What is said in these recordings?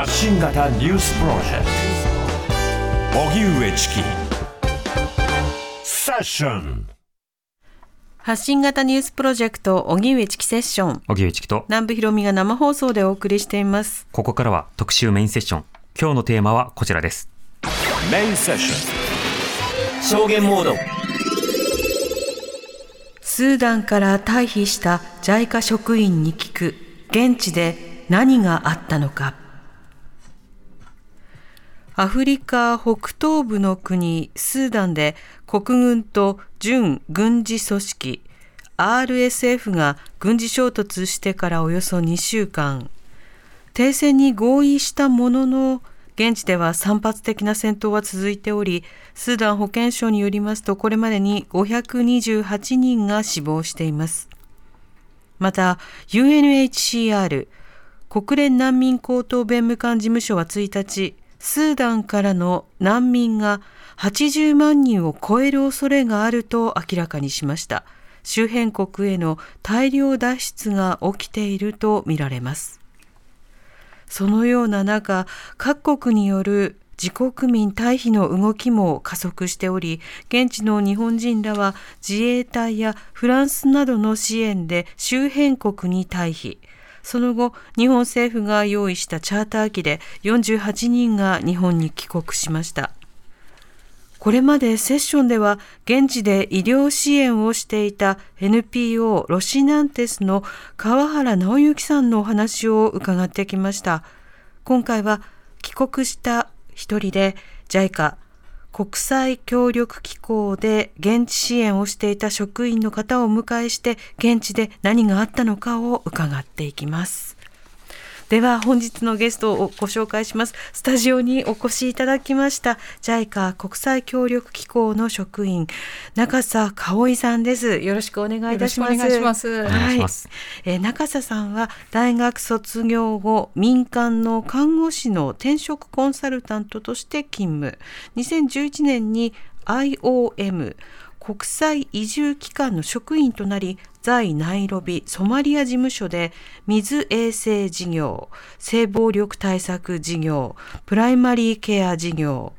発信型ニュースプロジェクト。荻上チキ。セッション。発信型ニュースプロジェクト荻上チキセッション。荻上チキと。南部ひろみが生放送でお送りしています。ここからは特集メインセッション。今日のテーマはこちらです。メインセッション。証言モード。スーダンから退避した JICA 職員に聞く。現地で何があったのかアフリカ北東部の国スーダンで国軍と準軍事組織 RSF が軍事衝突してからおよそ2週間。停戦に合意したものの現地では散発的な戦闘は続いておりスーダン保健省によりますとこれまでに528人が死亡しています。また UNHCR 国連難民高等弁務官事務所は1日スーダンからの難民が80万人を超える恐れがあると明らかにしました。周辺国への大量脱出が起きているとみられます。そのような中各国による自国民退避の動きも加速しており現地の日本人らは自衛隊やフランスなどの支援で周辺国に退避。その後日本政府が用意したチャーター機で48人が日本に帰国しました。これまでセッションでは現地で医療支援をしていた NPO ロシナンテスの川原直之さんのお話を伺ってきました。今回は帰国した一人で JICA 国際協力機構で現地支援をしていた職員の方をお迎えして現地で何があったのかを伺っていきます。では本日のゲストをご紹介します。スタジオにお越しいただきました JICA 国際協力機構の職員中佐香織さんです。よろしくお願いいたします。お願いします。願いします。えー中佐さんは大学卒業後民間の看護師の転職コンサルタントとして勤務。2011年に IOM 国際移住機関の職員となり在ナイロビソマリア事務所で水衛生事業性暴力対策事業プライマリーケア事業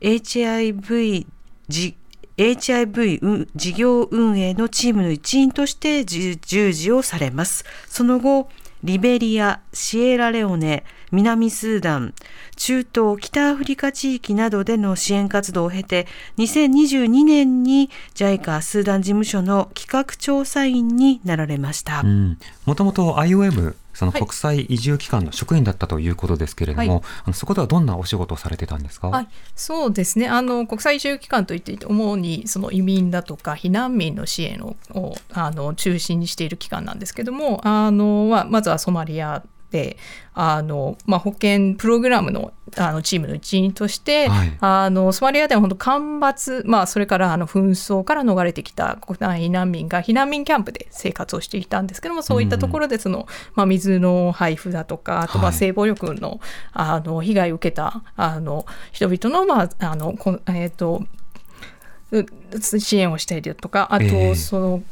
HIV じ HIV 事業運営のチームの一員として従事をされます。その後、リベリア、シエラレオネ、南スーダン、中東、北アフリカ地域などでの支援活動を経て、2022年に JICA スーダン事務所の企画調査員になられました。うん。もともと IOM そのはい。国際移住機関の職員だったということですけれども、はい。あのそこではどんなお仕事をされてたんですか、はい、そうですね。あの国際移住機関といって主にその移民だとか避難民の支援ををあの中心にしている機関なんですけどもあの、まあ、まずはソマリアであの、まあ、保健プログラムのあのチームの一員として、はい。あのソマリアでは本当干ばつ、まあ、それからあの紛争から逃れてきた国内避難民が避難民キャンプで生活をしていたんですけどもそういったところでその、まあ、水の配布だとかあとまはい。あ性暴力のあの被害を受けたあの人々の,、まああのこんえー、とう支援をしたりだとかあと、ええ。その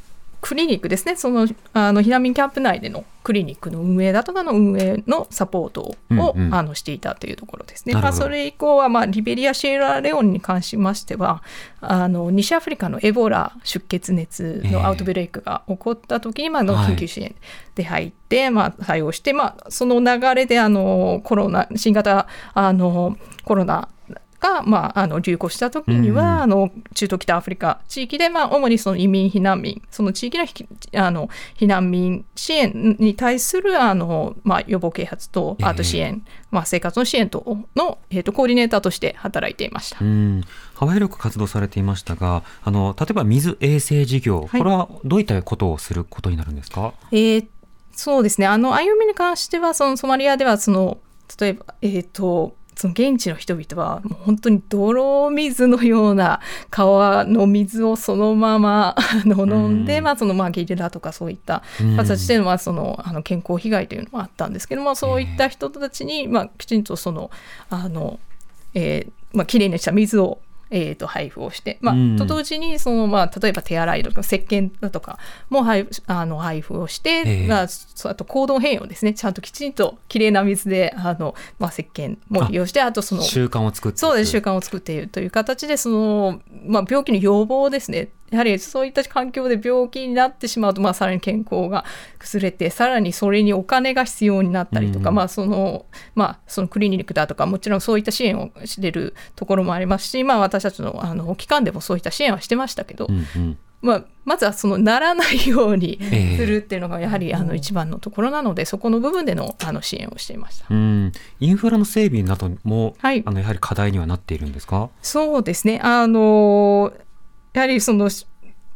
クリニックですね。そのあの避難民キャンプ内でのクリニックの運営だとかの運営のサポートを、うんうん。あのしていたというところですね。まあ、それ以降は、まあ、リベリア・シエラレオンに関しましてはあの西アフリカのエボラ出血熱のアウトブレイクが起こった時に、まあ、のはい。緊急支援で入って、まあ、対応して、まあ、その流れであのコロナ新型あのコロナが、まあ、あの流行した時には、うんあの中東北アフリカ地域で、まあ、主にその移民避難民その地域のひあの避難民支援に対するあの、まあ、予防啓発とええ。あと支援、まあ、生活の支援等の、えー、とコーディネーターとして働いていました。うん。幅広く活動されていましたがあの例えば水衛生事業、はい。これはどういったことをすることになるんですか？えーそうですね。あの歩みに関してはそのソマリアではその例えば、えー、とその現地の人々はもう本当に泥水のような川の水をそのまま飲んで、うんまあそのまあゲリラとかそういったうん。形でのまあそのあの健康被害というのもあったんですけどもそういった人たちにまあきちんとそのあの、えーまあきれいにした水をえー、と配布をして、まあうん。と同時にその、まあ、例えば手洗いとか石鹸だとかも配布あの配布をして、ええ。まあ、そうあと行動変容ですね。ちゃんときちんときれいな水であの、まあ、石鹸も利用してあとその習慣を作ってそうです。習慣を作っているという形でその、まあ、病気の予防ですねやはりそういった環境で病気になってしまうと、まあ、さらに健康が崩れてさらにそれにお金が必要になったりとか、うんまあそのまあ、そのクリニックだとかもちろんそういった支援をしているところもありますし、まあ、私たちのあの機関でもそういった支援はしてましたけど、うんうんまあ、まずはそのならないようにええするっていうのがやはりあの一番のところなので、そこの部分でのあの支援をしていました。うん、インフラの整備なども、はいあのやはり課題にはなっているんですか？そうですね。あのやはりその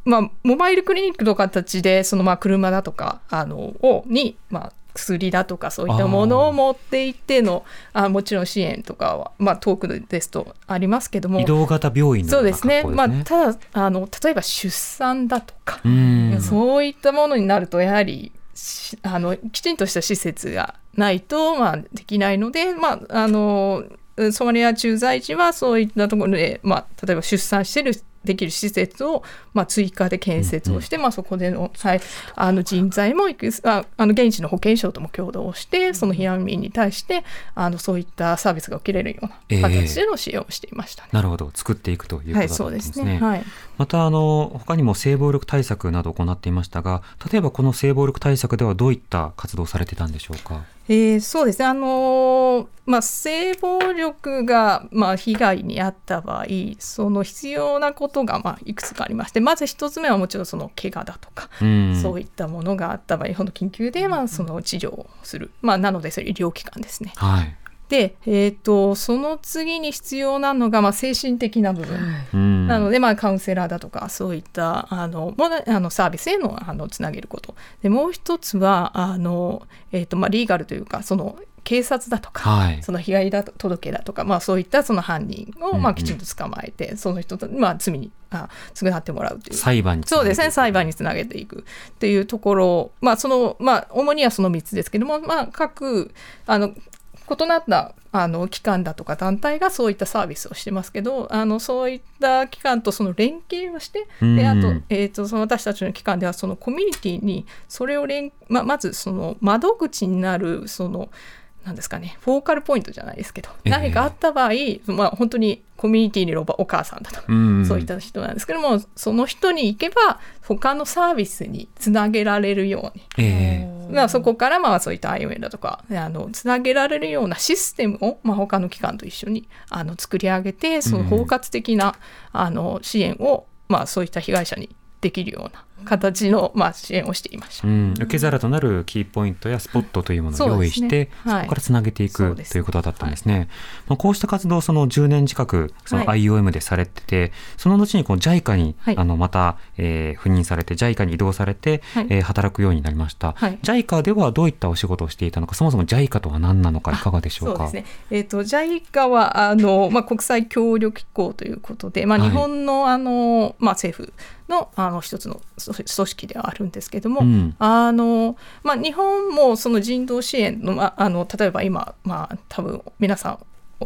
まあモバイルクリニックの形でそのまあ車だとかあのをにまあ薬だとかそういったものを持っていってのあもちろん支援とかは、まあ、遠くですとありますけども。移動型病院のそうですすね。まあ、ね。ただあの例えば出産だとか、うん。そういったものになるとやはりしあのきちんとした施設がないと、まあ、できないので、まあ、あのソマリア駐在時はそういったところで、まあ、例えば出産してるできる施設を、まあ、追加で建設をして、まあ、そこでの,、はい、あの人材もああの現地の保健省とも共同してその避難民に対してあのそういったサービスが受けれるような形での支援をしていましたね。なるほど作っていくということはい、だったんですね。すね。はい。またあの他にも性暴力対策などを行っていましたが例えばこの性暴力対策ではどういった活動をされてたんでしょうか？えーそうですね、あのーまあ、性暴力が、まあ、被害に遭った場合その必要なことが、まあ、いくつかありましてまず一つ目はもちろんその怪我だとか、うん、そういったものがあった場合ほんと緊急で、まあ、その治療をする、まあ、なのでそれ医療機関ですね。はい。で、えー、とその次に必要なのが、まあ、精神的な部分。うん、なので、まあ、カウンセラーだとかそういったあのものあのサービスへのあのつなげること。でもう一つはあの、えーとまあ、リーガルというかその警察だとか、はい。その被害だと届だとか、まあ、そういったその犯人を、うんうん。まあ、きちんと捕まえて、その人と、まあ、罪にあ償ってもらうという。裁判につなげていく。そうですね裁判につなげていく。っていうところを、まあそのまあ、主にはその3つですけども、まあ、各あの異なったあの機関だとか団体がそういったサービスをしてますけどあのそういった機関とその連携をしてうん。であと,、えー、とその私たちの機関ではそのコミュニティにそれを連、ままずその窓口になるそのなんですかねフォーカルポイントじゃないですけど、ええ。何かあった場合、まあ、本当にコミュニティにいるお母さんだとかうん。そういった人なんですけども、その人に行けば他のサービスにつなげられるように、ええまあ、そこからまあそういった IOM だとかあのつなげられるようなシステムを、まあ、他の機関と一緒にあの作り上げてその包括的な、あの支援を、まあ、そういった被害者にできるような形の、まあ、支援をしていました。うん、受け皿となるキーポイントやスポットというものを用意して、そはい。こからつなげていくということだったんですね。まあ、こうした活動をその10年近くそのは IOM でされてて、その後にこの JICA に、はい。あのまた、えー赴任されて JICA に移動されて、はい。えー働くようになりました、はい。JICA ではどういったお仕事をしていたのかそもそも JICA とは何なのかいかがでしょうか？えっ、と JICA はあのまあ国際協力機構ということで、まあはい。日本の、あのまあ政府のあの一つの組組織ではあるんですけども、うん。あのまあ日本もその人道支援のまああの例えば今まあ多分皆さん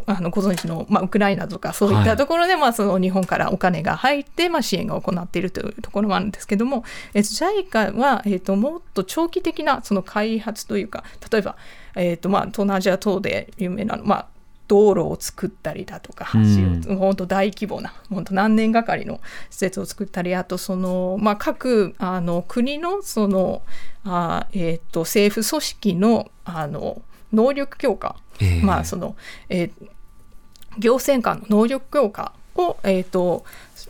あのご存知の、まあ、ウクライナとかそういっはい。たところで、まあ、その日本からお金が入って、まあ、支援が行っているというところもあるんですけども、えっと、JICA は、えっと、もっと長期的なその開発というか例えば、えっとまあ、東南アジア等で有名なの、まあ、道路を作ったりだとか橋うん。を本当大規模な本当何年がかりの施設を作ったりあとその、まあ、各あの国のそのあ、えー、と政府組織のあの能力強化、ええ。まあそのえー行政官の能力強化を、えーと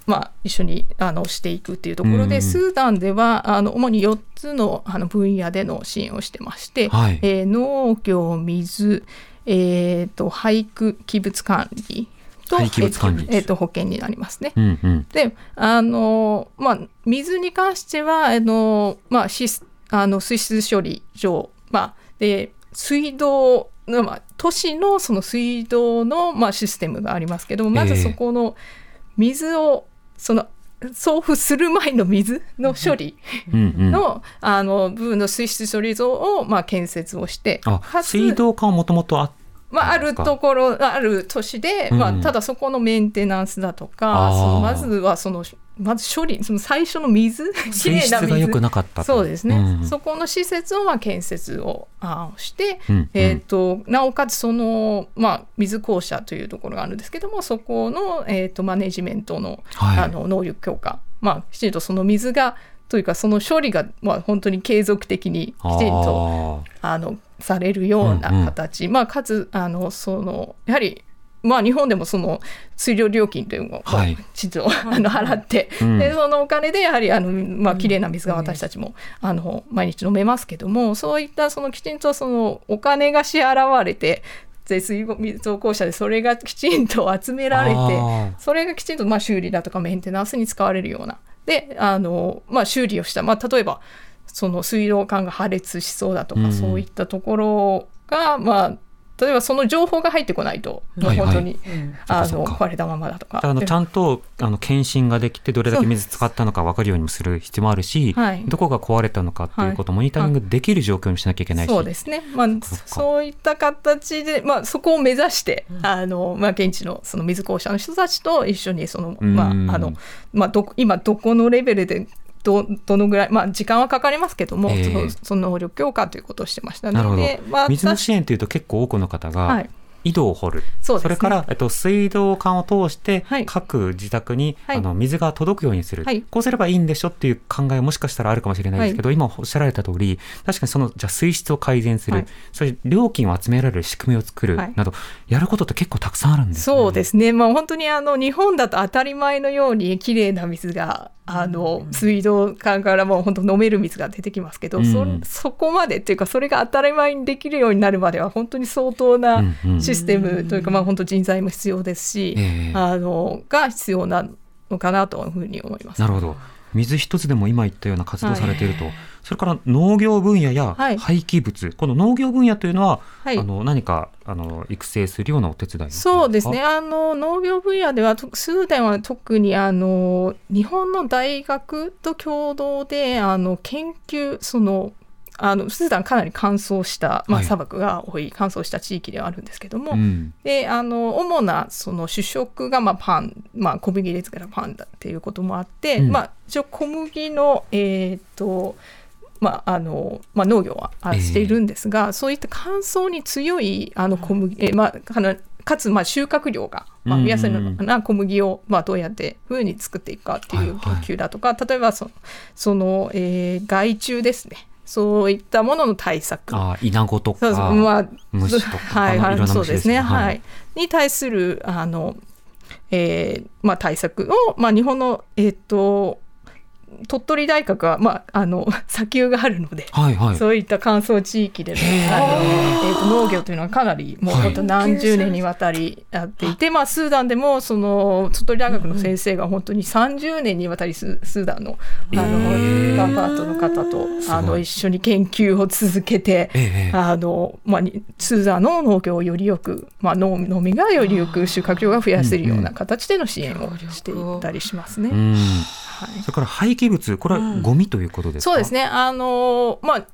まあ、一緒にあのしていくっていうところで、うん。スーダンではあの主に4つのあの分野での支援をしてまして、はい。えー農業水、えー、と俳句器物管理と廃棄物管理。えーとえーと保険になりますね。うんうん。であの、まあ、水に関してはあの、まあ、シスあの水質処理場、まあ、で水道の、まあ、都市のその水道の、まあ、システムがありますけどもまずええ。そこの水をその送付する前の水の処理の,、あの部分の水質処理場を、まあ、建設をして水道管はもともとあっまあ、あるところある都市で、うん。まあ、ただそこのメンテナンスだとあか、ー。そのまずはそのまず処理その最初の水 き水れいな質が良く水なかったと。そうですね、うん。そこの施設をまあ建設をあーして、うん。うん。えー、となおかつその、まあ、水公社というところがあるんですけどもそこの、えー、とマネジメントの,、はい。あの能力強化、まあ、きちんとその水がというかその処理が、まあ、本当に継続的にきちんとああのされるような形、まあ、かつあのそのやはりまあ、日本でもその水量料金というのをはい。きちんとあの払って、うん。でそのお金でやはりあの、まあ綺麗な水が私たちも、あの毎日飲めますけどもそういったそのきちんとそのお金が支払われてで水道公社でそれがきちんと集められてそれがきちんとまあ修理だとかメンテナンスに使われるようなであの、まあ、修理をした、まあ、例えばその水道管が破裂しそうだとか、うん。そういったところが、まあ、例えばその情報が入ってこないともうはいはい。本当に、あの壊れたままだとか。あのちゃんとあの検診ができてどれだけ水使ったのか分かるようにもする必要もあるし、はい。どこが壊れたのかっていうことをモニタリングできる状況にしなきゃいけないし、そうですね、まあ、かそういった形で、まあ、そこを目指して、あのまあ、現地のその水公社の人たちと一緒にその、まあうんあのまあ、どこ今どこのレベルでどどのぐらい、まあ、時間はかかりますけども、ええ。そのその能力強化ということをしてましたなるほど。で、まあ、水の私支援というと結構多くの方がはい井戸を掘る、そね。れから、えっと、水道管を通してはい。各自宅に、はい。あの水が届くようにする、はい。こうすればいいんでしょっていう考えもしかしたらあるかもしれないですけど、今おっしゃられた通り確かにそのじゃあ水質を改善する、はい。それ料金を集められる仕組みを作るはい。など、やることって結構たくさんあるんですね。そうですね、まあ、本当にあの日本だと当たり前のようにきれいな水があの水道管からもう本当飲める水が出てきますけど、うん。そそこまでっていうかそれが当たり前にできるようになるまでは本当に相当なうんうんシステムというか、まあ、本当人材も必要ですし、ええ。あのが必要なのかなというふうに思います。なるほど。水一つでも今言ったような活動されていると、それから農業分野やはい。廃棄物、この農業分野というのは、はい。あの何かあの育成するようなお手伝いそうですね。ああの農業分野ではとスーダンは特にあの日本の大学と共同であの研究そのあのスーダンかなり乾燥した、まあ、はい。砂漠が多い乾燥した地域ではあるんですけども、うん、であの主なその主食がまあパン、まあ、小麦ですからパンだっていうこともあって、うん。まあ、一応小麦のえーっとまああのまあ、農業はしているんですが、そういった乾燥に強いあの小麦、えまあ、かつまあ収穫量が、まあ、うん。見やすいのかな小麦をまあどうやってふうに作っていくかっていう研究だとか、例えばそその、えー害虫ですねそういったものの対策。あイナゴとか、まあ、虫とかはいはいそうですすねはい。はい。に対するあの、えーまあ、対策を、まあ、日本の、えっと鳥取大学は、まあ、あの 砂丘があるので、はいはい。そういった乾燥地域でのあの、えーと農業というのはかなりもうはい本当何十年にわたりやっていて、まあ、スーダンでもその鳥取大学の先生が本当に30年にわたりススーダンのあの、ーガンパートの方とあの一緒に研究を続けて。ええあのまあ、にスーダンの農業をよりよく、まあ、農農民がよりよく収穫量が増やせるような形での支援をしていったりしますね。うん。はいそれから廃棄物、これはゴミということですか？そうですね。あのまあ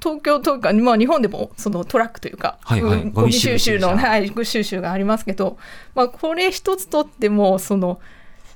東京とか、まあ、日本でもそのトラックというか、はいはいうんゴミ収集の、はい、収集がありますけど、まあ、これ一つとってもその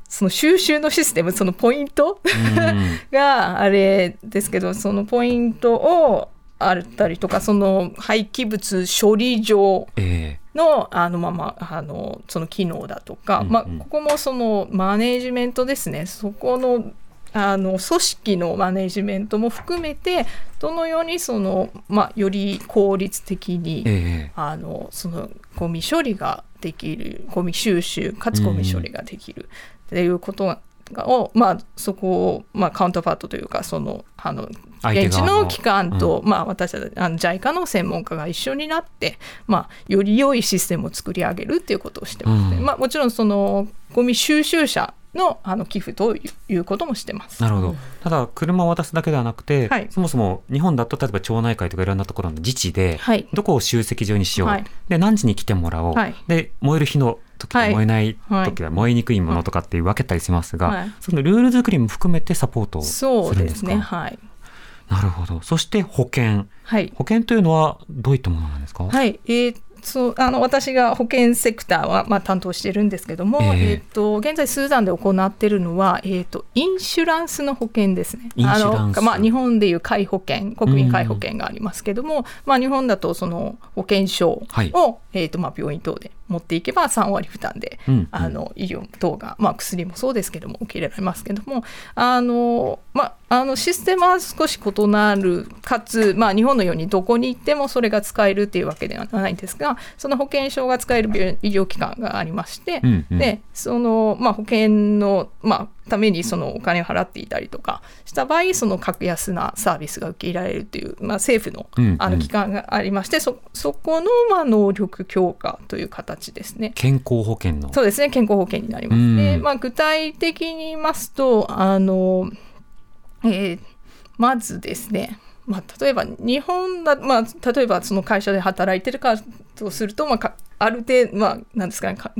その収集のシステムそのポイントうん。があれですけどそのポイントをあったりとかその廃棄物処理場ええのあのまあまああのその機能だとか、うんうんまあ、ここもそのマネジメントですねそこのあの組織のマネジメントも含めてどのようにその、まあ、より効率的に、ええ。あのそのゴミ処理ができるゴミ収集かつゴミ処理ができるっていうことがを、まあ、そこを、まあ、カウンターパートというかそのあの現地のの機関と、まあ、私たちあの JICA の専門家が一緒になって、まあ、より良いシステムを作り上げるっていうことをしてますね。うん。まあ、もちろんそのゴミ収集車のあの寄付といういうこともしてます。なるほど。ただ、車を渡すだけではなくて、はい。そもそも日本だと例えば町内会とかいろんなところの自治で、はい。どこを集積場にしよう、はい。で何時に来てもらおう、はい。で燃える日の時燃えない時は燃えにくいものとかって分けたりしますが、はい。そのルール作りも含めてサポートをするんですか？ですね。はい。なるほど。そして保険。はい。保険というのはどういったものなんですか、はい、えーっそうあの私が保険セクターは、まあ、担当してるんですけども、ええ。えーと現在スーダンで行っているのは、えー、とインシュランスの保険ですね。あのまあ、日本でいう皆保険国民皆保険がありますけども、まあ、日本だとその保険証を、はい。えーとまあ、病院等で持っていけば3割負担で、うんうん。あの医療等が、まあ、薬もそうですけども受け入れられますけどもあの、まあ、あのシステムは少し異なるかつ、まあ、日本のようにどこに行ってもそれが使えるっていうわけではないんですがその保険証が使える病医療機関がありまして、うんうんでその、まあ、保険の、まあ、ためにそのお金を払っていたりとかした場合その格安なサービスが受け入れられるという、まあ、政府のうんうんあの機関がありまして、そそこの、まあ、能力強化という形ですね。健康保険の。そうですね健康保険になりますね。うんまあ、具体的に言いますとあの、えーまずですねまあ、例えば日本だ、まあ、例えばその会社で働いてるかとすると、まあ、かある程度、まあ、なんですかねか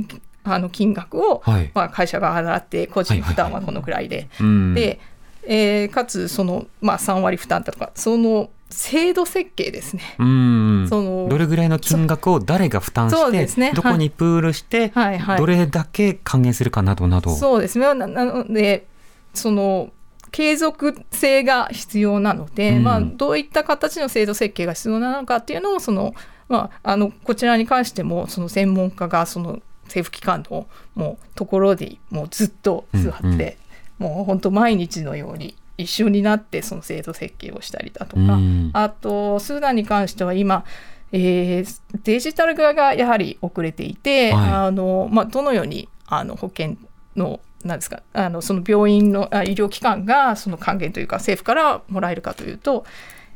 あの金額を、はい。まあ、会社が払って個人負担はこのくらいで、うん、で、えーかつその、まあ、3割負担だとかその制度設計ですね。うん、そのどれぐらいの金額を誰が負担そうして、ですね。どこにプールして、はい。はいどれだけ還元するかなどなど。そうです。ねななのでその継続性が必要なので、うん。まあ、どういった形の制度設計が必要なのかっていうのをその、まあ、あのこちらに関してもその専門家がその政府機関のもうところでもうずっと座って、うんうん。もう本当毎日のように一緒になってその制度設計をしたりだとうか、ん。あとスーダンに関しては今、えーデジタル化がやはり遅れていて、はい。あのまあ、どのようにあの保険のなんですか？あのその病院のあ医療機関がその還元というか政府からもらえるかというと、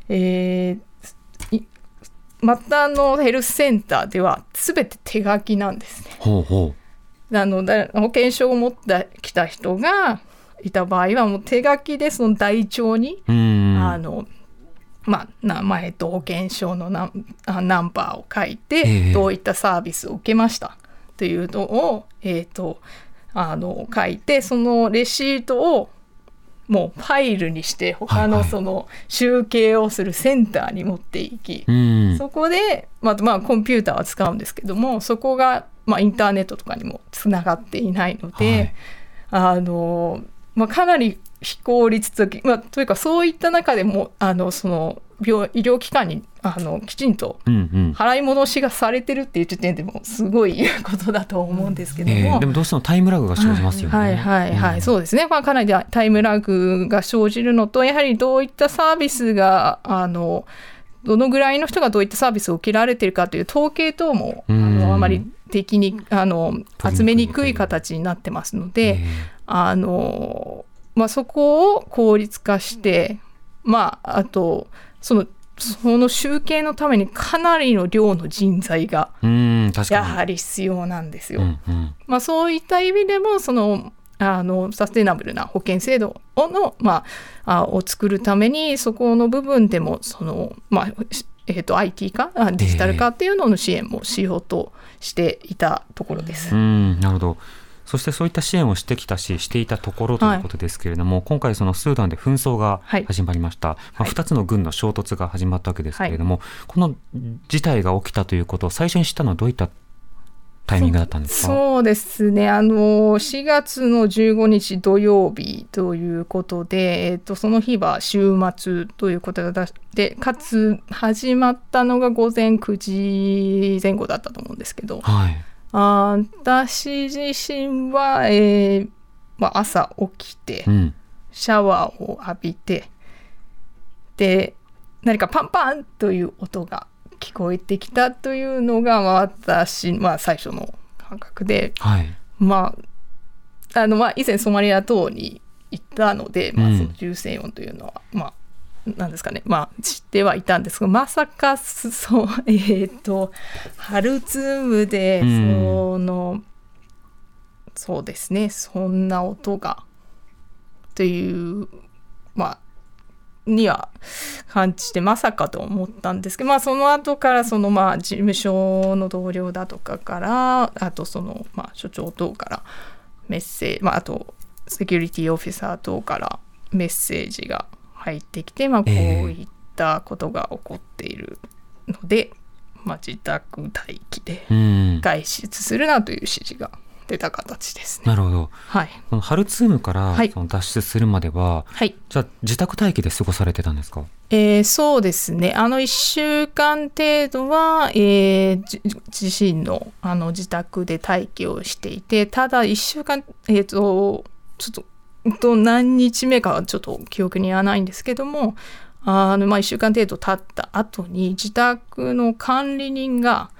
えーい末端のヘルスセンターでは全て手書きなんですね。ほうほあのだ保険証を持ってきた人がいた場合はもう手書きでその台帳に。あのまあ、名前と保険証のナナンバーを書いて、ええどういったサービスを受けましたというのを、えー、とあの書いてそのレシートをもうファイルにして他はいはいのその集計をするセンターに持っていき、うん。そこで、まあまあ、コンピューターは使うんですけどもそこが、まあ、インターネットとかにもつながっていないので、あのまあ、かなり非効率的、まあ、というかそういった中でもあのその病医療機関にあのきちんとうんうん。払い戻しがされてるっていう時点でもすごいことだと思うんですけども。ええでもどうしてもタイムラグが生じますよね。はいはいはい、うんそうですね、まあ、かなりタイムラグが生じるのとやはりどういったサービスがあのどのぐらいの人がどういったサービスを受けられているかという統計等もあうんのあまり的にあの集めにくい形になってますので、えあのまあ、そこを効率化して、まあ、あとそのその集計のためにかなりの量の人材が。やはり必要なんですよ。うんうん。まあ、そういった意味でもそのあのサステナブルな保険制度をの、まあ、あを作るためにそこの部分でもその、まあしえー、と IT 化あデジタル化っていうのの支援もしようとしていたところです。うん、なるほど。そしてそういった支援をしてきたし、していたところということですけれども、今回そのスーダンで紛争がはい。始まりました。まあ、はい。2つの軍の衝突が始まったわけですけれども、この事態が起きたということを最初に知ったのはどういったタイミングだったんですか？そうですね。あの4月の15日土曜日ということで、えー、とその日は週末ということでかつ始まったのが午前9時前後だったと思うんですけど。はい。私自身は、えーまあ、朝起きてうん。シャワーを浴びてで何かパンパンという音が聞こえてきたというのがまあ私、まあ、最初の感覚ではい。まああのまあ以前ソマリア等に行ったので、まあ、うんその銃声音というのは、まあなんですかね。まあ知ってはいたんですがまさかそう えっ、とハルツームでうん。その、そうですね。そんな音がというまあには感じてまさかと思ったんですけど、まあ、その後からそのまあ事務所の同僚だとかからあとそのまあ所長等からメッセージ、まあ、あとセキュリティオフィサー等からメッセージが入ってきて、まあ、こうええいったことが起こっているので、まあ、自宅待機でうん。外出するなという指示が出た形ですね。なるほど。はい、このハルツームからはいその脱出するまでは、はいじゃあ自宅待機で過ごされてたんですか？えーそうですねあの1週間程度は、えーじ自身のあの自宅で待機をしていてただ1週間えっ、とちょっとうんと何日目かはちょっと記憶にはないんですけどもあの、まあ、1週間程度経った後に自宅の管理人が、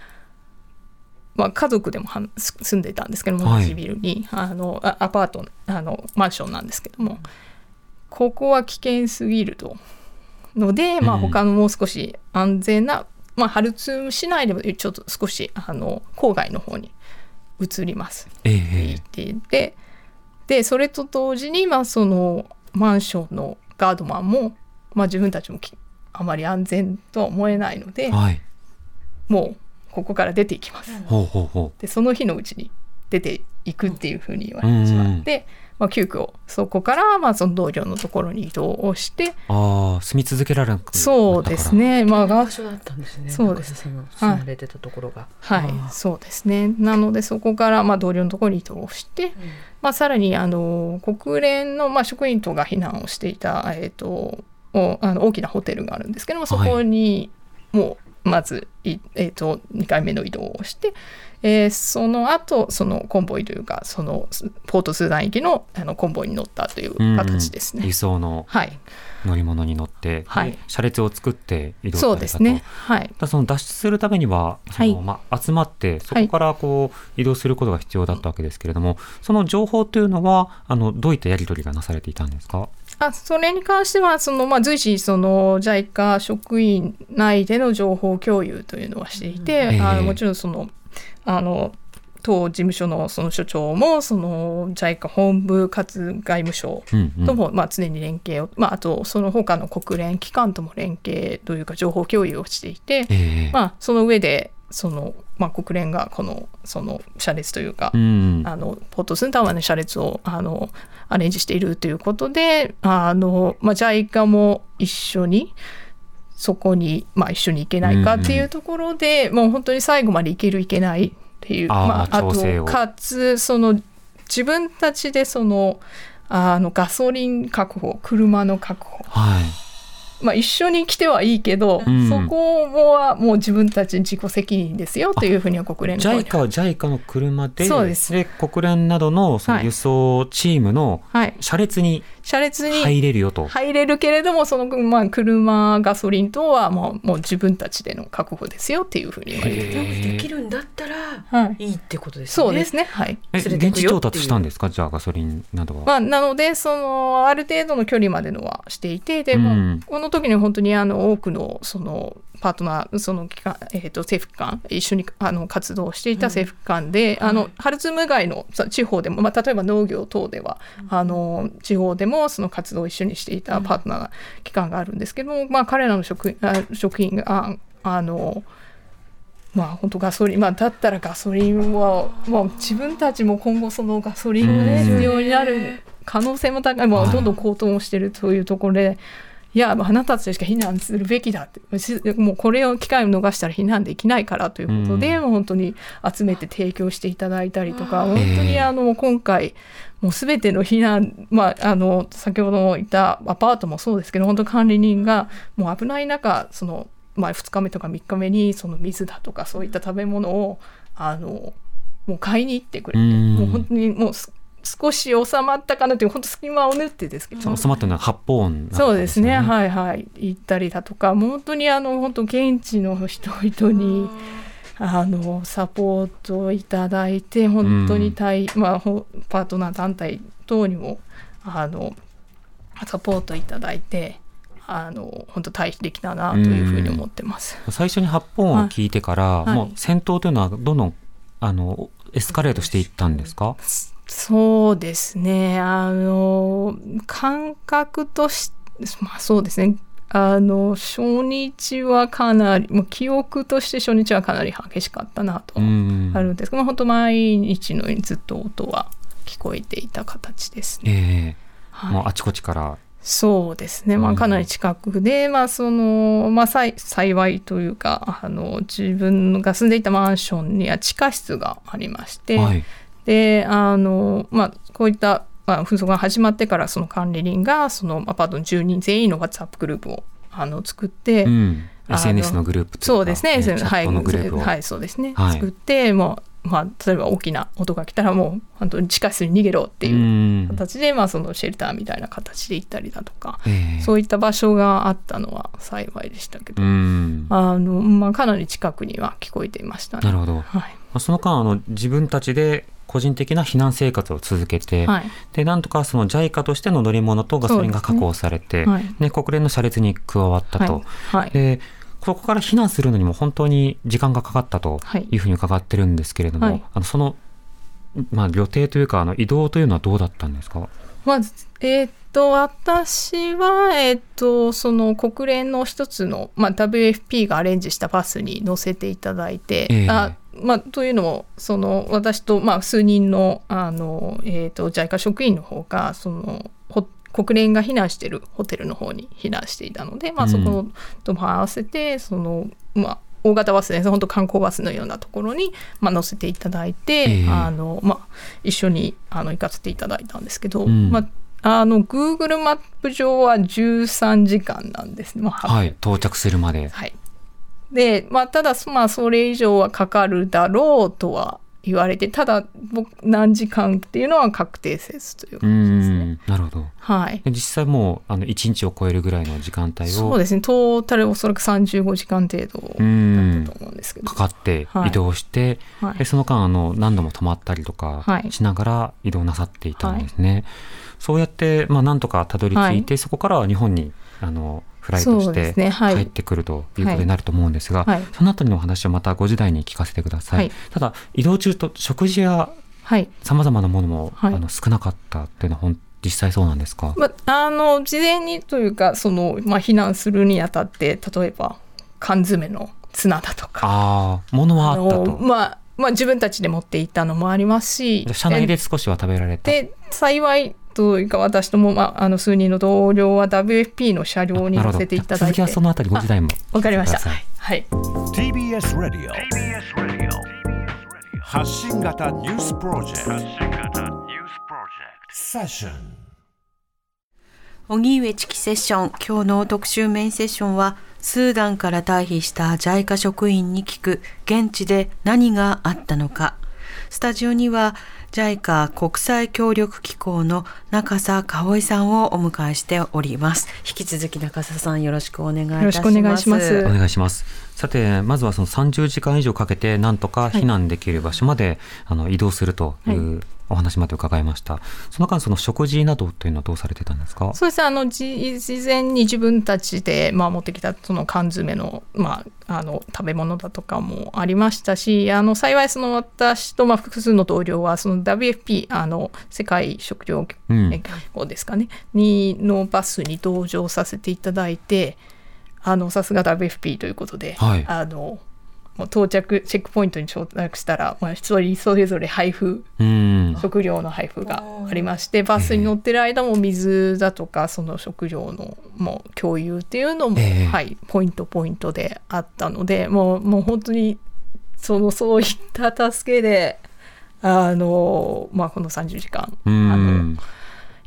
まあ、家族でもはんす住んでたんですけどもはい同じビルに、あのあアパートあのマンションなんですけどもここは危険すぎると。ので、まあ、うん他のもう少し安全な、まあ、ハルツーム市内でもちょっと少しあの郊外の方に移ります。ええって言ってででそれと同時に、まあ、そのマンションのガードマンも、まあ、自分たちもきあまり安全とは思えないのではい。もうここから出ていきます。ほうほうほでその日のうちに出ていくっていうふうに言われてしまって、まあ、急遽そこからまあその同僚のところに移動をしてう。ああ、住み続けられなくなったからそうです。ねまあが場所だったんですね。そうです住まれてたところが。はいあ、そうですね。なのでそこからまあ同僚のところに移動して、まあ、さらにあの国連のまあ職員等が避難をしていた、えー、とおあの大きなホテルがあるんですけどもそこにもうまずい、えー、と2回目の移動をして、えーその後そのコンボイというかそのスポートスーダン行きのあのコンボイに乗ったといううん形ですね。輸送のはい、乗り物に乗って、はい。で車列を作って移動されたと。そうですね。はい、その脱出するためにはその、はいまあ、集まってそこからこう移動することが必要だったわけですけれども、その情報というのはあのどういったやり取りがなされていたんですか？あそれに関してはその、まあ、随時その JICA 職員内での情報共有というのはしていて、うん。ええ。あのもちろんそのあの当事務所のその所長もその JICA 本部かつ外務省うんうん。とも、まあ、常に連携を、まあ、あとその他の国連機関とも連携というか情報共有をしていて、ええ。まあ、その上でその、まあ、国連がこのその車列というか、うんあのポートスンタワーの車列をあのアレンジしているということであの、まあ、JICA も一緒にそこに、まあ、一緒に行けないかっていうところで、もう本当に最後まで行ける行けないっていうまあ、あとかつその自分たちでそのあのガソリン確保車の確保。はい。まあ、一緒に来てはいいけど、うん。そこはもう自分たち自己責任ですよというふうには国連の JICA は。JICA の車でそうです。国連などのそのはい。輸送チームのはい、車列に車列に入れるよと。入れるけれどもその、まあ、車ガソリン等はもうもう自分たちでの確保ですよっていうふうに言われてて、できるんだったらはい、いいってことですよね。そうですねはい。現地調達したんですか？じゃあガソリンなどは。まあ、なのでそのある程度の距離までのはしていてで、うんもうこの時に本当にあの多くのそのパートナーその機関、えー、と政府機関一緒にあの活動していた政府機関で、あのハルツーム外のさ地方でも、まあ、例えば農業等では、あの地方でもその活動を一緒にしていたパートナー機関があるんですけども、まあ、彼らの職職員がああのまあ本当ガソリン、まあ、だったらガソリンは、まあ、自分たちも今後そのガソリンがねうん。必要になる可能性も高い、まあ、はい。どんどん高騰もしているというところで。いや、あなたたちしか避難するべきだって、しもうこれを機会を逃したら避難できないからということで、うん。もう本当に集めて提供していただいたりとか、本当ええにあの今回、もうすべての避難、まあ、あの先ほども言ったアパートもそうですけど、本当管理人がもう危ない中、そのまあ、2日目とか3日目にその水だとかそういった食べ物をあのもう買いに行ってくれて、うん。もう本当にもうす少し収まったかなという本当隙間を縫ってですけど。その収まったのは発砲音なんそうですね、い。はいはい。行ったりだとか。もう本当にあの本当現地の人々にあのサポートいただいて本当に対、まあ、ほパートナー団体等にもあのサポートいただいてあの本当大使できたなというふうに思ってます。最初に発砲音を聞いてから、はい。もう戦闘というのはどんどんあのエスカレートしていったんですか？そうですね。あの、感覚としまあそうですね。あの、初日はかなり、もう記憶として初日はかなり激しかったなと、うんあるんですけど、まあ本当毎日のようにずっと音は聞こえていた形ですね。ええはいもうあちこちからそうですね、まあ、うんかなり近くで、まあそのまあ、幸いというかあの自分が住んでいたマンションには地下室がありまして、はい。であの、まあ、こういった、まあ、紛争が始まってからその管理人がそのアパートの住人全員の WhatsApp グループをあの作って、うん。SNS のグループというかそうですね、はい、チャットのグループを。はい、そうですね、はい作ってもう、まあ、例えば大きな音が来たらもう本当に地下室に逃げろっていううん。形で、まあ、そのシェルターみたいな形で行ったりだとか、ええ。そういった場所があったのは幸いでしたけど、うん。あのまあ、かなり近くには聞こえていましたね。なるほど。はい。まあその間あの自分たちで個人的な避難生活を続けて、はい。でなんとかその JICA としての乗り物とガソリンが確保されて、そうですね。ね国連の車列に加わったと、はい。はい。でそこから避難するのにも本当に時間がかかったとはい。いうふうに伺ってるんですけれども、はい。あのその、まあ、予定というかあの移動というのはどうだったんですか？まず、えーっと私は、えーっとその国連の一つの、まあ、WFP がアレンジしたバスに乗せていただいて、ええ。あまあ、というのもその私と、まあ、数人のあの、えと JICA 職員の方がそのほ国連が避難しているホテルの方に避難していたので、まあ、うん。そことも合わせてその、まあ、大型バスですね本当観光バスのようなところに、まあ、乗せていただいて、ええ。あのまあ、一緒にあの行かせていただいたんですけど、うん。まあ、あの Google マップ上は13時間なんですね。まあはい到着するまで。はい、で、まあ、ただ、まあ、それ以上はかかるだろうとは言われてただ僕何時間っていうのは確定せずというう感じですね。んなるほど。はい。で実際もうあの1日を超えるぐらいの時間帯をそうですね。トータルおそらく35時間程度うだんったと思うんですけど、かかってはい。移動して、はい。でその間あの何度も止まったりとかはい。しながら移動なさっていたんですね。そうやって、まあ、なんとかたどり着いて、そこからは日本にあのフライトして帰ってくるということになると思うんですが、はい。その後のお話をまた5時台に聞かせてください。はい。ただ移動中と食事やはい。さまざまなものも、はい。あの少なかったっていうのはほん実際そうなんですか、まあ、あの事前にというかその、まあ、避難するにあたって例えば缶詰のツナだとか。ああ物はあったのと。まあまあ、自分たちで持っていったのもありますし。車内で少しは食べられた。で幸いというか私とも、まあ、あの数人の同僚は WFP の車両に乗せていただい続きはて。そのあたり5時台もわかりました。はい。TBS ラディオ TBS ラディオ発信型ニュースプロジェクト。発信型ニュースプロジェクト。セッション荻上チキセッション。今日の特集メインセッションはスーダンから退避した JICA 職員に聞く現地で何があったのか。スタジオには JICA 国際協力機構の中佐香織さんをお迎えしております。引き続き中佐さんよろしくお願いいたします。よろしくお願いします。お願いします。さて、まずはその30時間以上かけて、なんとか避難できる場所まで、あの移動するというお話まで伺いました。その間、その食事などというのはどうされてたんですか？そうですね。あのじ事前に自分たちで、まあ、持ってきたその缶詰の,、まあ、あの食べ物だとかもありましたしあの幸いその私と、まあ、複数の同僚はその WFP あの世界食糧うん。機構ですかね、にのバスに同乗させていただいてあのさすが WFP ということで、はい。あのもう到着チェックポイントに到着したら、まあ、一人それぞれ配布うん。食料の配布がありましてバスに乗ってる間も水だとかその食料のもう共有っていうのも、ええはい、ポイントポイントであったのでもうもう本当にそのそういった助けであの、まあ、この30時間うあのん。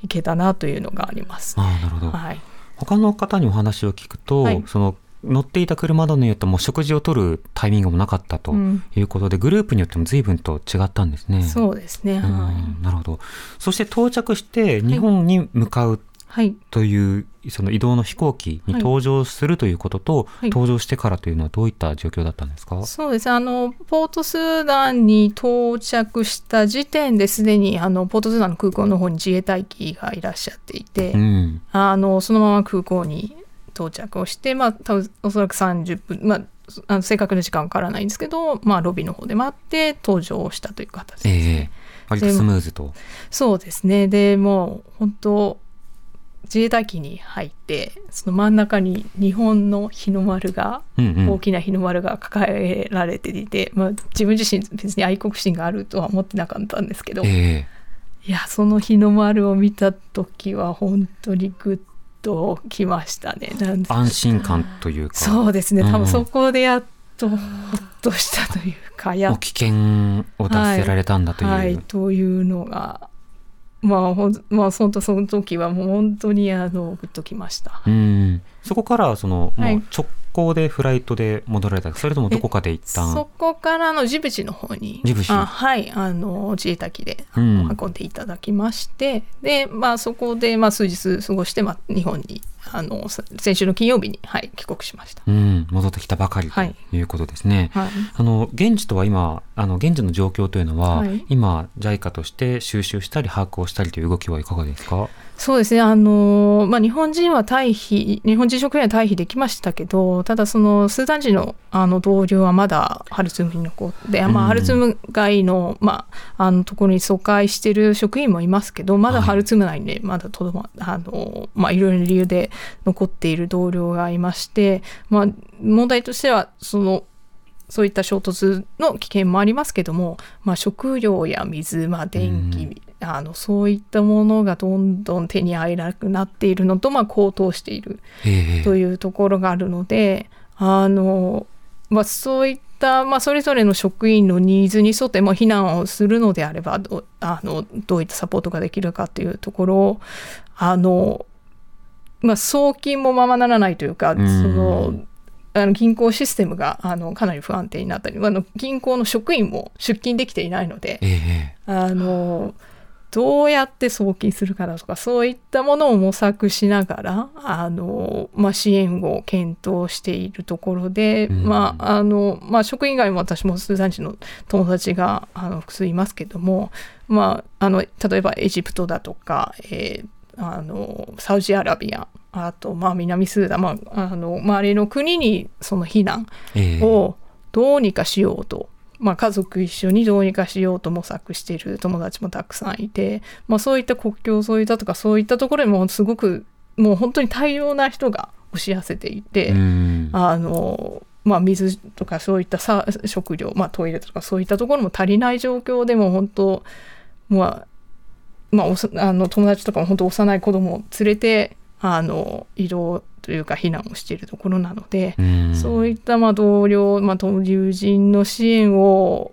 いけたなというのがあります。ああ、なるほど。はい、他の方にお話を聞くと、はいその乗っていた車などによっても食事を取るタイミングもなかったとうん。いうことで、グループによっても随分と違ったんですね。そうですね、うはい。んなるほど。そして到着して日本に向かうはい、という、その移動の飛行機にはい搭乗するということと、はい。搭乗してからというのはどういった状況だったんですか、そうです。ねあのポートスーダンに到着した時点ですでにあのポートスーダンの空港の方に自衛隊機がいらっしゃっていて、うん。あのそのまま空港に到着をして、まあ、おそらく30分、まあ、あの正確な時間はわからないんですけど、まあ、ロビーの方で待って搭乗をしたという形です、ええ割とスムーズと。そうですねでもう本当自衛隊機に入ってその真ん中に日本の日の丸がうんうん。大きな日の丸が抱えられていて、まあ、自分自身別に愛国心があるとは思ってなかったんですけど、ええいやその日の丸を見た時は本当にグッときましたね。安心感というか。そうですね。多うん。分そこでやっとほっとしたというかや危険を出せられたんだという、はい、というのがまあほんまあそんとその時はもう本当にあのグッときました。うん。そこからその、はい。もう直行でフライトで戻られた。それともどこかで一旦。そこからのジブチの方に。ジブチ。あはい。あの自衛隊機で、運んでいただきまして。でまあそこで、まあ、数日過ごして、まあ、日本にあのさ先週の金曜日に、はい、帰国しました。うん、戻ってきたばかりとはい。いうことですね。はい。あの現地とは今あの現地の状況というのは、はい。今 JICA として収集したり把握をしたりという動きはいかがですか？そうですね。あの、まあ、日本人は退避日本人職員は退避できましたけどただそのスーダン人のあの同僚はまだハルツームに残って、まあ、うんハルツーム外の,、まあ、あのところに疎開している職員もいますけどまだはいハルツーム内にまだとどまあの、まあ、いろいろな理由で残っている同僚がいまして、まあ、問題としてはそのそういった衝突の危険もありますけども、まあ、食料や水、まあ、電気、あのそういったものがどんどん手に入らなくなっているのと、まあ、高騰しているええ。というところがあるので、あのまあ、そういった、まあ、それぞれの職員のニーズに沿って、まあ、避難をするのであればどあのどういったサポートができるかというところをあの、まあ、送金もままならないというか、うん。そのあの銀行システムがあのかなり不安定になったりあの銀行の職員も出勤できていないので、ええ。あのどうやって送金するかだとかそういったものを模索しながらあの、まあ、支援を検討しているところで、うん。まああのまあ、職員以外も私もスーダン人の友達があの複数いますけども、まあ、あの例えばエジプトだとか、えーあのサウジアラビアあと、まあ、南スーダン、まあ、あの周りの国にその避難ええ。をどうにかしようと、まあ、家族一緒にどうにかしようと模索している友達もたくさんいて、まあ、そういった国境沿いだとかそういったところにもすごくもう本当に大量な人が押し寄せていて、うん。あのまあ、水とかそういったさ食料、まあ、トイレとかそういったところも足りない状況でも本当まあまあ、おさあの友達とかも本当幼い子供を連れてあの移動というか避難をしているところなので、うん。そういったまあ同僚、まあ、友人の支援を、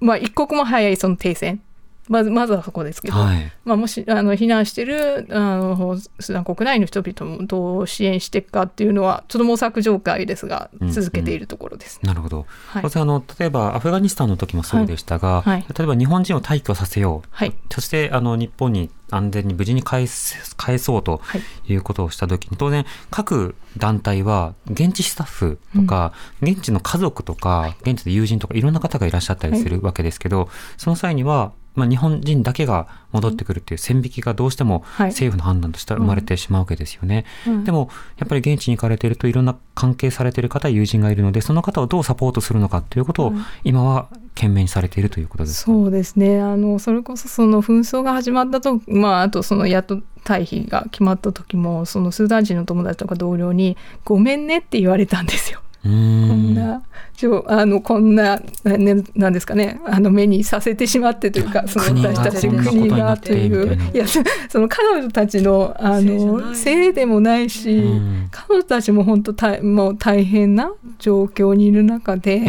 まあ、一刻も早いその停戦まずまずはそこですけど、はい。まあ、もしあの避難してるあのスーダン国内の人々もどう支援していくかっていうのはちょっと模索状態ですがうん続けているところですね。なるほど、はい。あの例えばアフガニスタンの時もそうでしたが、はい。はい。例えば日本人を退去させよう、はい。そしてあの日本に安全に無事に返す返そうとはい。いうことをした時に当然各団体は現地スタッフとか、現地の家族とか、現地の友人とかいろんな方がいらっしゃったりするわけですけど、その際には、まあ、日本人だけが戻ってくるっていう線引きがどうしてもはい。政府の判断としては生まれてしまうわけですよね。うん。でもやっぱり現地に行かれているといろんな関係されている方友人がいるのでその方をどうサポートするのかということを今は懸命にされているということです。か、そうですね。あのそれこそその紛争が始まったと、まあ、あとそのやっと退避が決まった時もそのスーダン人の友達とか同僚に「ごめんね」って言われたんですよ。こんなちょあのこんな、ね、なんですかねあの目にさせてしまってというかその私たち国がという。な。いやそその彼女たちのあのいせい。でもないし、うん。彼女たちも本当大もう大変な状況にいる中で。え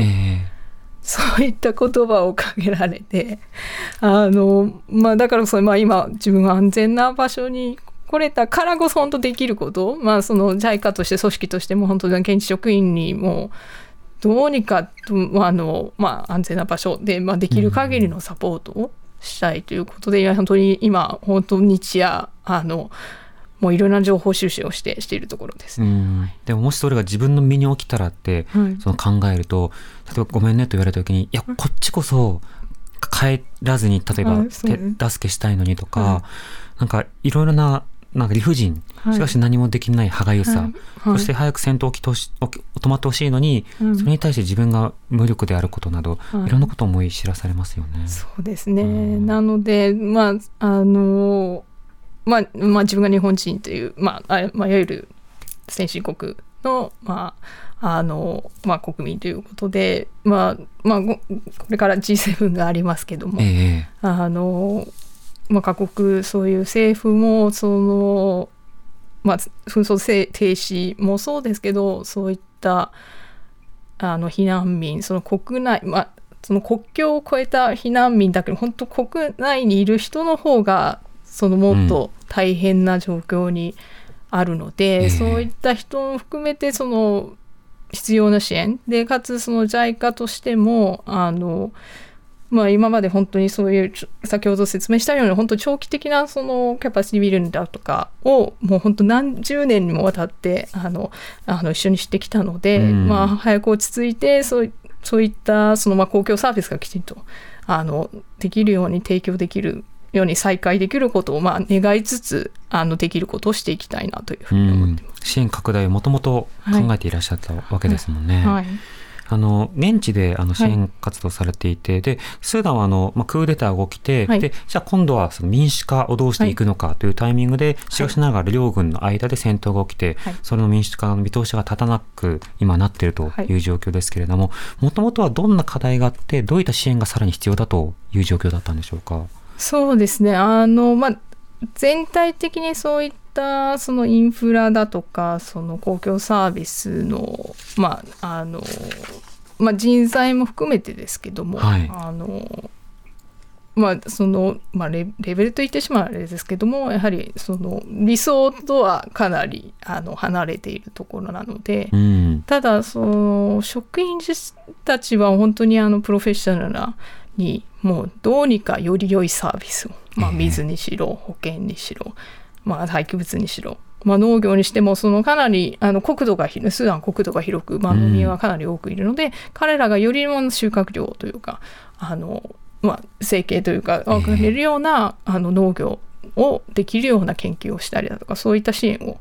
え。そういった言葉をかけられてあの、まあ、だからこそ、まあ、今自分が安全な場所に来れたからこそ本当できること、まあ、その JICA として組織としても本当に現地職員にもどうにかああのまあ、安全な場所で、まあ、できる限りのサポートをしたいということで、いや本当に今本当日夜あのもういろんな情報収集をしてしているところです。でももしそれが自分の身に起きたらって、はい。その考えると例えば「ごめんね」と言われた時に「いやこっちこそ帰らずに例えば手助けしたいのに」とか、はい。なんかいろいろななんか理不尽、はい。しかし何もできない歯がゆさ、はい。そして早く戦闘機とし止まってほしいのに、うん。それに対して自分が無力であることなど、はい。い、ろんなことを思い知らされますよね。そうですね、うん。なのでまああのまあ、まあ、自分が日本人という、まああまあ、いわゆる先進国の,、まああのまあ、国民ということで、まあまあ、ごこれから G7 がありますけども、ええ。あのまあ、各国そういう政府もその、まあ、紛争停止もそうですけどそういったあの避難民その国内、まあ、その国境を越えた避難民だけど本当国内にいる人の方がそのもっと大変な状況にあるので、うん。そういった人も含めてその必要な支援でかつその JICA としてもあの、まあ、今まで本当にそういう先ほど説明したように本当長期的なそのキャパシティビルだとかをもう本当何十年にもわたってあのあの一緒にしてきたので、うん。まあ、早く落ち着いてそういそういったそのまあ公共サービスがきちんとあのできるように提供できるように再開できることをまあ願いつつあのできることをしていきたいなというふううに思っんてます。支援拡大をもともと考えていらっしゃったわけですもんね。はいあの現地であの支援活動されていて、でスーダンはあの、まあ、クーデターが起きて、はい。でじゃあ今度はその民主化をどうしていくのかというタイミングで、しかしながら両軍の間で戦闘が起きて、はい。それの民主化の見通しが立たなく今なっているという状況ですけれどももともとはどんな課題があってどういった支援がさらに必要だという状況だったんでしょうか？そうですね。あの、まあ、全体的にそういったそのインフラだとかその公共サービスの,、まああのまあ、人材も含めてですけども、はい。あのまあそのまあ、レレベルと言ってしまうあれですけどもやはりその理想とはかなりあの離れているところなので、うん。ただその職員たちは本当にあのプロフェッショナルなにもうどうにかより良いサービスを、まあ、ええ。水にしろ保険にしろ、まあ、廃棄物にしろ、まあ、農業にしてもそのかなりあの国土が広スーダン国土が広く、まあ、民はかなり多くいるので、彼らがよりも収穫量というかあの、まあ、生計というか分かれるような、あの農業をできるような研究をしたりだとかそういった支援を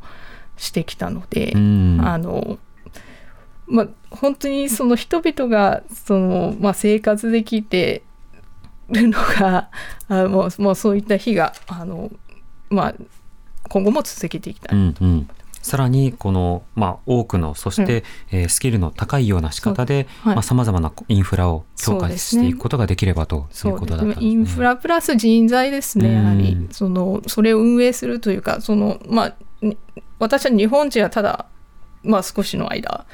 してきたので。うん。あのまあ、本当にその人々がその、まあ、生活できてるのがあもうもうそういった日があの、まあ、今後も続けていきたい。うんうん。さらにこの、まあ、多くのそして、えースキルの高いような仕方ではい。まあ、様々なインフラを強化していくことができればということだったんですね。インフラプラス人材ですね、やはり。うんそのそれを運営するというかその、まあ、に私は日本人はただ、まあ、少しの間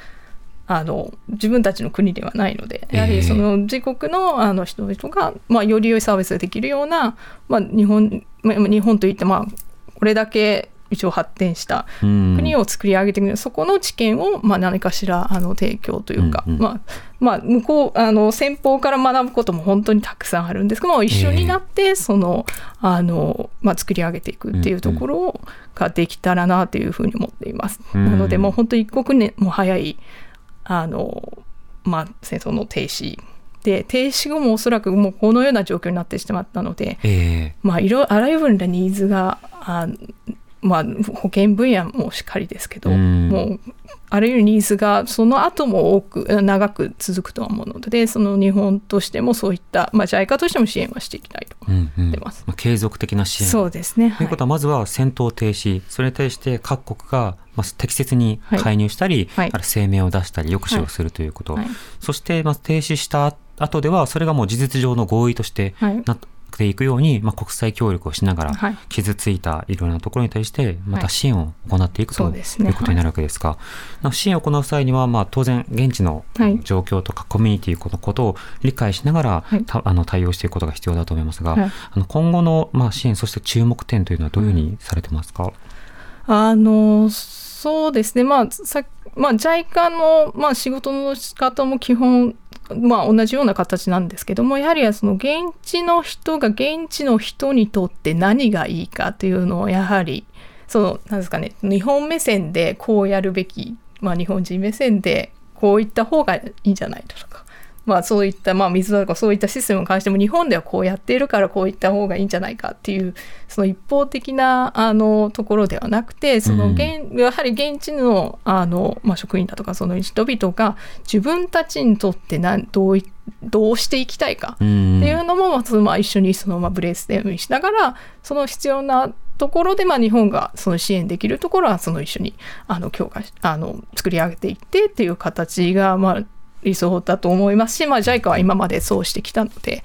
あの自分たちの国ではないのでやはええりその自国のあの人々が、まあ、より良いサービスができるような、まあ、日本、まあ、日本といって、まあ、これだけ一応発展したうん。国を作り上げていく、そこの知見を、まあ、何かしらあの提供というか、うんうん。まあまあ、向こうあの先方から学ぶことも本当にたくさんあるんですけども一緒になってその、あのまあ、作り上げていくっていうところができたらなというふうに思っています。うんなのでもう本当一刻年も早いあの、まあ、戦争の停止。で停止後もおそらくもうこのような状況になってしまったので、えまあ、いろあらゆるニーズがあ、まあ、保険分野もしっかりですけど、うん。もうあらゆるニーズがその後も多く長く続くとは思うのでその日本としてもそういった、まあ、JICA としても支援はしていきたいと。えうんうん。出ますまあ、継続的な支援。そうですね、はい。ということはまずは戦闘停止。それに対して各国がまあ適切に介入したり、はい。あるいは声明を出したり抑止をするということ、はい。そしてまあ停止した後ではそれがもう事実上の合意としてはい。なっていくように、まあ、国際協力をしながらはい。傷ついたいろんなところに対してまたはい。支援を行っていくとそうですねいうことになるわけですか。な支援を行う際には、まあ、当然現地のはい。状況とかコミュニティのことを理解しながら、はい。たあの対応していくことが必要だと思いますが、はい。あの今後の、まあ、支援そして注目点というのはどういうふうにされてますか、あのそうですね、まあさまあ、JICA の、まあ、仕事の仕方も基本、まあ、同じような形なんですけどもやはりその現地の人が現地の人にとって何がいいかというのをやはりそのなんですかね日本目線でこうやるべき、まあ、日本人目線でこういった方がいいんじゃないとか。まあ、そういった、まあ、水だとかそういったシステムに関しても日本ではこうやっているからこういった方がいいんじゃないかっていうその一方的なあのところではなくてその現、やはり現地のあの、まあ、職員だとかその人々が自分たちにとってなんどういどうしていきたいかうん。っていうのも、まあそのまあ、一緒にその、まあ、ブレスでしながらその必要なところで、まあ、日本がその支援できるところはその一緒にあの強化しあの作り上げていってっていう形が、まあ、理想だと思いますし、まあ、JICA は今までそうしてきたので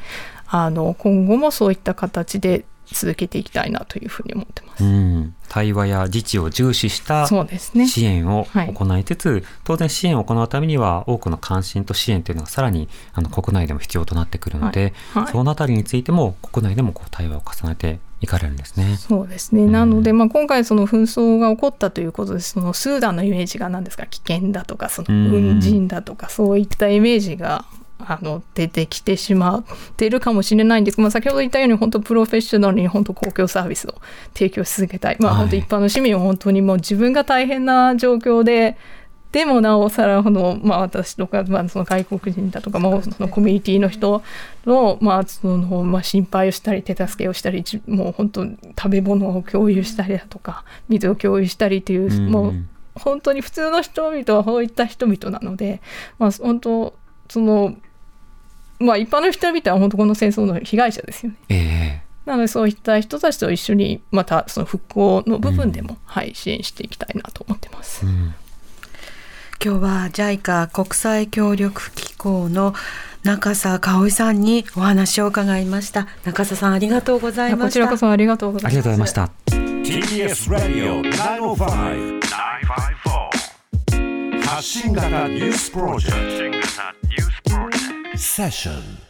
あの今後もそういった形で続けていきたいなというふうに思ってます。うん、対話や自治を重視した。支援をはい行いつつ、当然支援を行うためには多くの関心と支援というのがさらにあの国内でも必要となってくるので、はいはいそのあたりについても国内でもこう対話を重ねていかれるんですね。そうですね。なので、まあ、今回その紛争が起こったということで、そのスーダンのイメージが何ですか、危険だとか、その軍人だとか、そういったイメージが。あの出てきてしまっているかもしれないんですが、まあ、先ほど言ったように本当プロフェッショナルに本当公共サービスを提供し続けたい、まあ、はい本当一般の市民は本当にもう自分が大変な状況ででもなおさらこの、まあ、私とか、まあ、その外国人だとかもそのコミュニティの人の,、まあそのまあ、心配をしたり手助けをしたりじもう本当食べ物を共有したりだとか水を共有したりという、うんもう本当に普通の人々はそういった人々なので、まあ、本当その、まあ、一般の人々は本当この戦争の被害者ですよね。ええ。なのでそういった人たちと一緒にまたその復興の部分でも、はい、支援していきたいなと思ってます。うん今日は JICA 国際協力機構の中佐香織さんにお話を伺いました。中佐さんありがとうございました。こちらこそありがとうござあいます。りがとうございました。TBS Radio 905 954発信型ニュースプロジェクト。セッション